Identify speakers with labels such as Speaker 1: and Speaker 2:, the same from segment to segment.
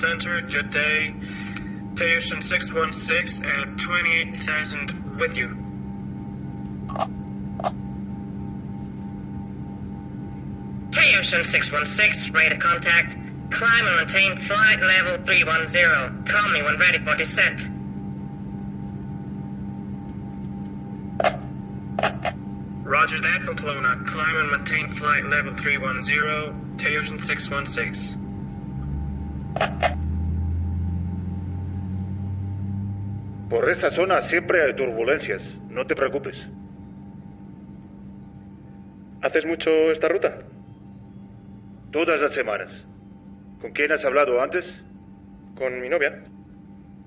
Speaker 1: Center, day. Station 616 at 28,000 with you.
Speaker 2: Ocean 616, ready to contact. Climb and maintain flight level 310. Call me when ready for descent.
Speaker 1: Roger that, Pamplona. Climb and maintain flight level 310, Ocean 616.
Speaker 3: Por esta zona siempre hay turbulencias, no te preocupes.
Speaker 4: ¿Haces mucho esta ruta?
Speaker 3: Todas las semanas. ¿Con quién has hablado antes?
Speaker 4: Con mi novia.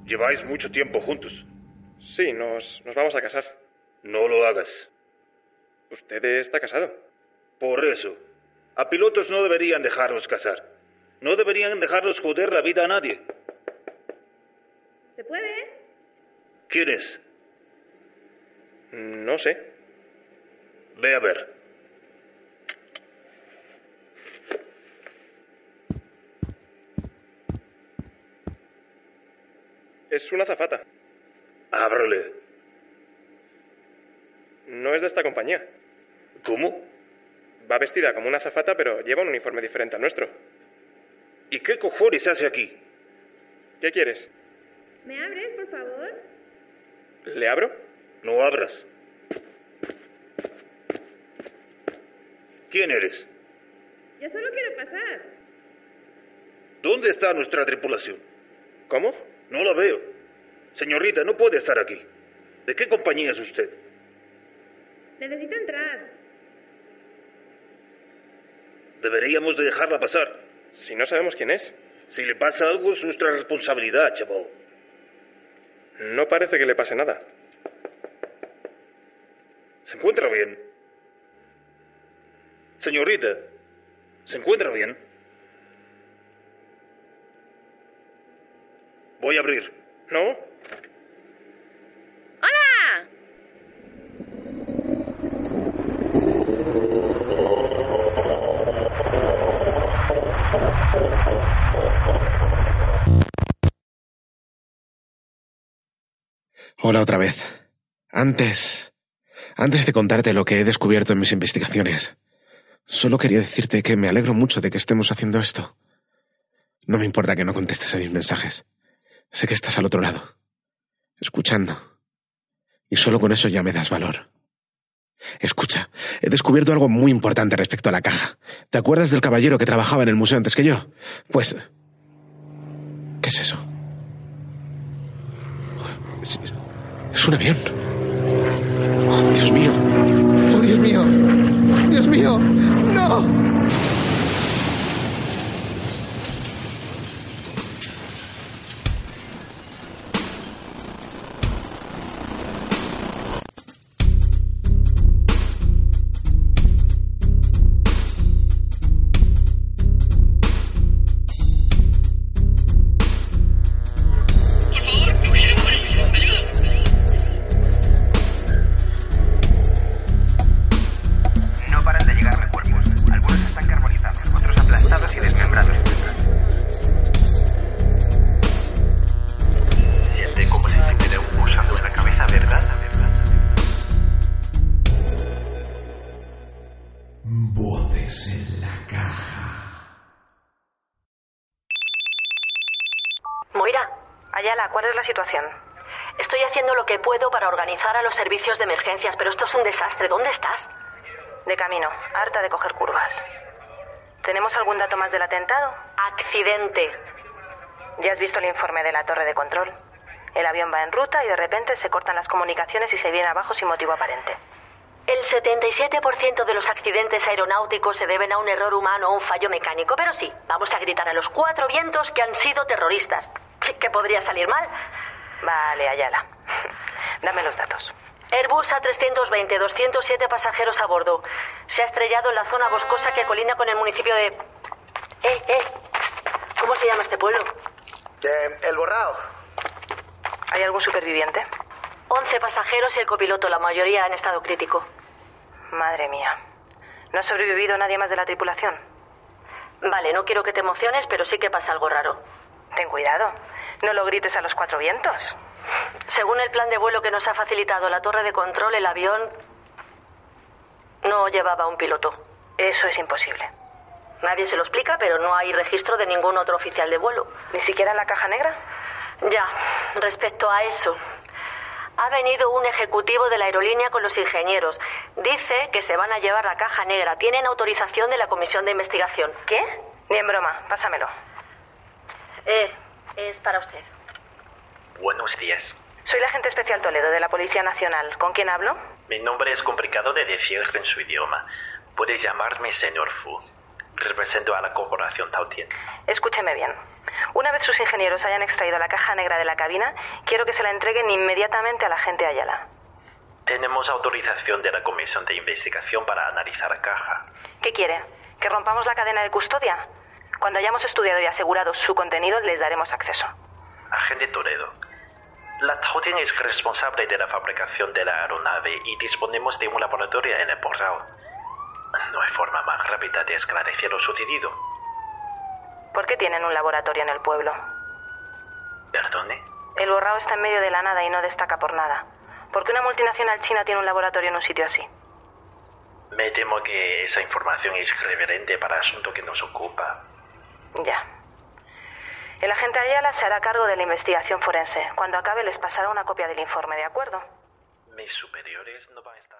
Speaker 3: Lleváis mucho tiempo juntos.
Speaker 4: Sí, nos, nos vamos a casar.
Speaker 3: No lo hagas.
Speaker 4: ¿Usted está casado?
Speaker 3: Por eso. A pilotos no deberían dejarlos casar. No deberían dejarlos joder la vida a nadie.
Speaker 5: ¿Se puede?
Speaker 3: ¿Quién es?
Speaker 4: No sé.
Speaker 3: Ve a ver.
Speaker 4: Es una zafata.
Speaker 3: Ábrele.
Speaker 4: No es de esta compañía.
Speaker 3: ¿Cómo?
Speaker 4: Va vestida como una zafata, pero lleva un uniforme diferente al nuestro.
Speaker 3: ¿Y qué cojones hace aquí?
Speaker 4: ¿Qué quieres?
Speaker 5: ¿Me abres, por favor?
Speaker 4: ¿Le abro?
Speaker 3: No abras. ¿Quién eres?
Speaker 5: Ya solo quiero pasar.
Speaker 3: ¿Dónde está nuestra tripulación?
Speaker 4: ¿Cómo?
Speaker 3: No la veo. Señorita, no puede estar aquí. ¿De qué compañía es usted?
Speaker 5: Necesito entrar.
Speaker 3: Deberíamos de dejarla pasar.
Speaker 4: Si no sabemos quién es.
Speaker 3: Si le pasa algo es nuestra responsabilidad, chaval.
Speaker 4: No parece que le pase nada.
Speaker 3: ¿Se encuentra bien? Señorita, ¿se encuentra bien? Voy a abrir.
Speaker 4: ¿No?
Speaker 5: ¡Hola!
Speaker 6: Hola otra vez. Antes... Antes de contarte lo que he descubierto en mis investigaciones, solo quería decirte que me alegro mucho de que estemos haciendo esto. No me importa que no contestes a mis mensajes. Sé que estás al otro lado, escuchando. Y solo con eso ya me das valor. Escucha, he descubierto algo muy importante respecto a la caja. ¿Te acuerdas del caballero que trabajaba en el museo antes que yo? Pues... ¿Qué es eso? Es, es un avión. Oh, Dios mío. Oh, Dios mío. Dios mío. No.
Speaker 7: Voces en la caja.
Speaker 8: Moira, Ayala, ¿cuál es la situación? Estoy haciendo lo que puedo para organizar a los servicios de emergencias, pero esto es un desastre. ¿Dónde estás? De camino, harta de coger curvas. ¿Tenemos algún dato más del atentado? Accidente. ¿Ya has visto el informe de la torre de control? El avión va en ruta y de repente se cortan las comunicaciones y se viene abajo sin motivo aparente.
Speaker 9: El 77% de los accidentes aeronáuticos se deben a un error humano o un fallo mecánico, pero sí, vamos a gritar a los cuatro vientos que han sido terroristas. ¿Qué podría salir mal?
Speaker 8: Vale, Ayala. Dame los datos.
Speaker 9: Airbus A320, 207 pasajeros a bordo. Se ha estrellado en la zona boscosa que colinda con el municipio de... Eh, eh. ¿Cómo se llama este pueblo?
Speaker 10: Eh, el Borrao.
Speaker 8: ¿Hay algún superviviente?
Speaker 9: 11 pasajeros y el copiloto, la mayoría en estado crítico.
Speaker 8: Madre mía. ¿No ha sobrevivido nadie más de la tripulación?
Speaker 9: Vale, no quiero que te emociones, pero sí que pasa algo raro.
Speaker 8: Ten cuidado. No lo grites a los cuatro vientos.
Speaker 9: Según el plan de vuelo que nos ha facilitado la torre de control, el avión no llevaba un piloto.
Speaker 8: Eso es imposible.
Speaker 9: Nadie se lo explica, pero no hay registro de ningún otro oficial de vuelo.
Speaker 8: ¿Ni siquiera la caja negra?
Speaker 9: Ya, respecto a eso. Ha venido un ejecutivo de la aerolínea con los ingenieros. Dice que se van a llevar la caja negra. Tienen autorización de la comisión de investigación.
Speaker 8: ¿Qué? Ni en broma. Pásamelo.
Speaker 9: Eh, es para usted.
Speaker 11: Buenos días.
Speaker 8: Soy la agente especial Toledo de la Policía Nacional. ¿Con quién hablo?
Speaker 11: Mi nombre es complicado de decir en su idioma. Puede llamarme señor Fu. Represento a la corporación Tautien.
Speaker 8: Escúcheme bien. Una vez sus ingenieros hayan extraído la caja negra de la cabina, quiero que se la entreguen inmediatamente a la agente Ayala.
Speaker 11: Tenemos autorización de la Comisión de Investigación para analizar la caja.
Speaker 8: ¿Qué quiere? ¿Que rompamos la cadena de custodia? Cuando hayamos estudiado y asegurado su contenido, les daremos acceso.
Speaker 11: Agente Toledo, la Tautien es responsable de la fabricación de la aeronave y disponemos de un laboratorio en el Borrao. No hay forma más rápida de esclarecer lo sucedido.
Speaker 8: ¿Por qué tienen un laboratorio en el pueblo?
Speaker 11: ¿Perdone?
Speaker 8: El Borrao está en medio de la nada y no destaca por nada. ¿Por qué una multinacional china tiene un laboratorio en un sitio así?
Speaker 11: Me temo que esa información es irreverente para el asunto que nos ocupa.
Speaker 8: Ya. El agente Ayala se hará cargo de la investigación forense. Cuando acabe les pasará una copia del informe, ¿de acuerdo?
Speaker 11: Mis superiores no van a estar...